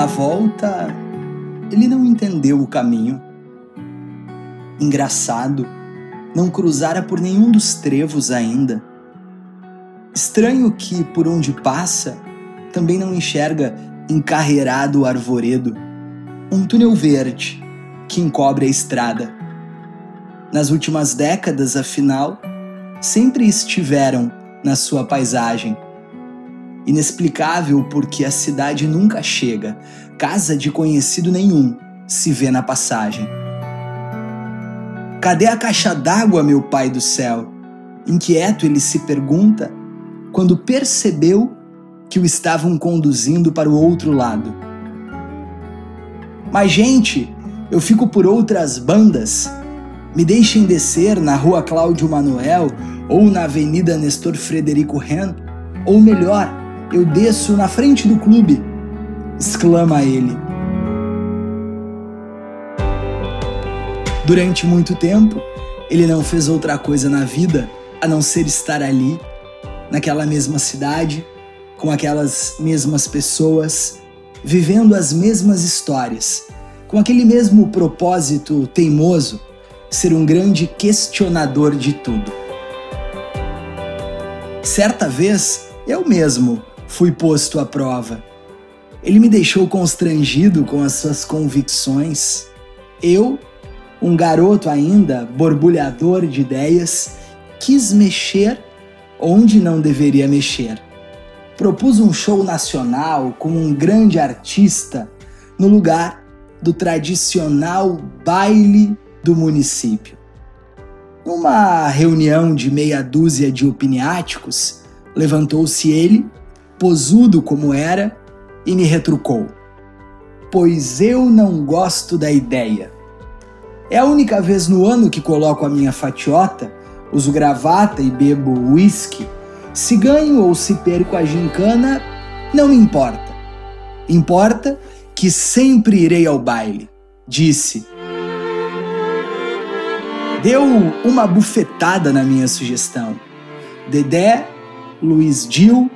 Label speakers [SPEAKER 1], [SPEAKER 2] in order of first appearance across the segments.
[SPEAKER 1] Na volta, ele não entendeu o caminho. Engraçado, não cruzara por nenhum dos trevos ainda. Estranho que, por onde passa, também não enxerga encarreirado o arvoredo, um túnel verde que encobre a estrada. Nas últimas décadas, afinal, sempre estiveram na sua paisagem. Inexplicável porque a cidade nunca chega, casa de conhecido nenhum se vê na passagem. Cadê a caixa d'água, meu pai do céu? Inquieto ele se pergunta quando percebeu que o estavam conduzindo para o outro lado. Mas, gente, eu fico por outras bandas. Me deixem descer na rua Cláudio Manuel ou na Avenida Nestor Frederico Ren, ou melhor, eu desço na frente do clube, exclama ele. Durante muito tempo, ele não fez outra coisa na vida a não ser estar ali, naquela mesma cidade, com aquelas mesmas pessoas, vivendo as mesmas histórias, com aquele mesmo propósito teimoso, ser um grande questionador de tudo. Certa vez, eu mesmo fui posto à prova. Ele me deixou constrangido com as suas convicções. Eu, um garoto ainda, borbulhador de ideias, quis mexer onde não deveria mexer propus um show nacional com um grande artista no lugar do tradicional baile do município. Numa reunião de meia dúzia de opiniáticos, levantou-se ele, posudo como era, e me retrucou: Pois eu não gosto da ideia. É a única vez no ano que coloco a minha fatiota, uso gravata e bebo uísque se ganho ou se perco a gincana, não me importa. Importa que sempre irei ao baile, disse. Deu uma bufetada na minha sugestão. Dedé, Luiz Dil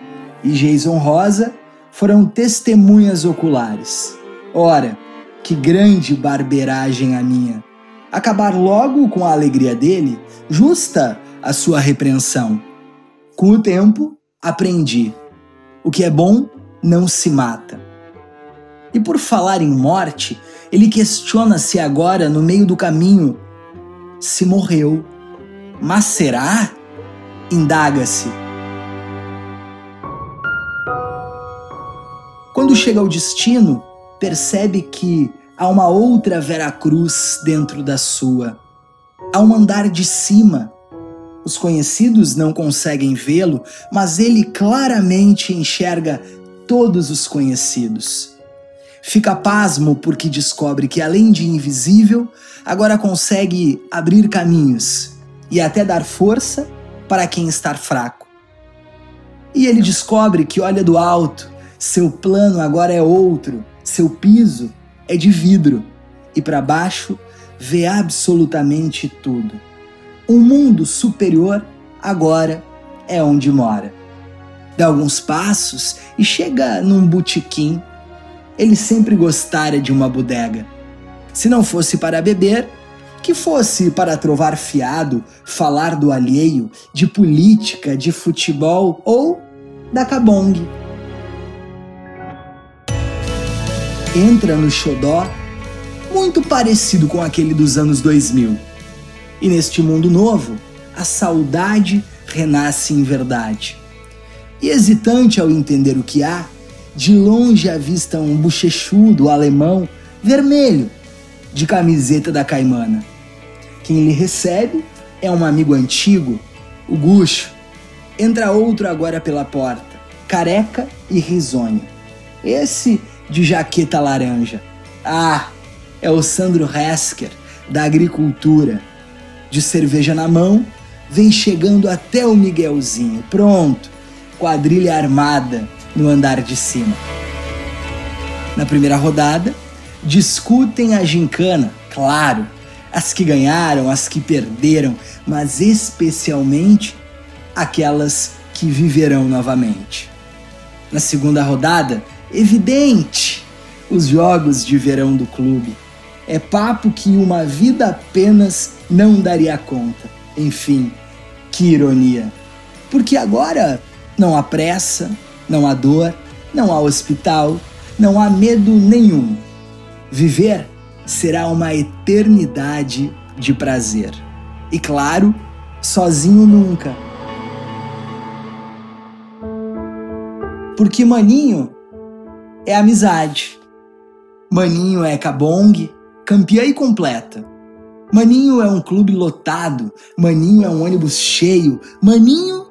[SPEAKER 1] e Jason Rosa foram testemunhas oculares. Ora, que grande barbeiragem a minha! Acabar logo com a alegria dele, justa a sua repreensão. Com o tempo, aprendi: o que é bom não se mata. E por falar em morte, ele questiona se agora, no meio do caminho, se morreu. Mas será? Indaga-se. Quando chega ao destino, percebe que há uma outra Vera Cruz dentro da sua. Há um andar de cima os conhecidos não conseguem vê-lo, mas ele claramente enxerga todos os conhecidos. Fica pasmo porque descobre que, além de invisível, agora consegue abrir caminhos e até dar força para quem está fraco. E ele descobre que olha do alto, seu plano agora é outro, seu piso é de vidro e para baixo vê absolutamente tudo. Um mundo superior agora é onde mora. Dá alguns passos e chega num botequim. Ele sempre gostara de uma bodega. Se não fosse para beber, que fosse para trovar fiado, falar do alheio, de política, de futebol ou da cabong. Entra no xodó, muito parecido com aquele dos anos 2000 e neste mundo novo, a saudade renasce em verdade. E hesitante ao entender o que há, de longe avista um bochechudo alemão vermelho de camiseta da caimana. Quem lhe recebe é um amigo antigo, o Gucho. Entra outro agora pela porta, careca e risonho. Esse de jaqueta laranja. Ah, é o Sandro Hesker, da agricultura de cerveja na mão, vem chegando até o Miguelzinho. Pronto, quadrilha armada no andar de cima. Na primeira rodada, discutem a gincana, claro, as que ganharam, as que perderam, mas especialmente aquelas que viverão novamente. Na segunda rodada, evidente, os jogos de verão do clube. É papo que uma vida apenas não daria conta. Enfim, que ironia. Porque agora não há pressa, não há dor, não há hospital, não há medo nenhum. Viver será uma eternidade de prazer. E claro, sozinho nunca. Porque Maninho é amizade. Maninho é cabong, campeã e completa. Maninho é um clube lotado, Maninho é um ônibus cheio, Maninho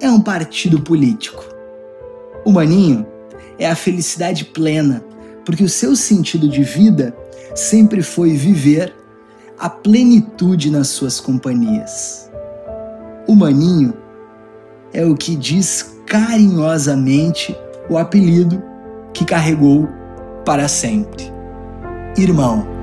[SPEAKER 1] é um partido político. O Maninho é a felicidade plena, porque o seu sentido de vida sempre foi viver a plenitude nas suas companhias. O Maninho é o que diz carinhosamente o apelido que carregou para sempre. Irmão.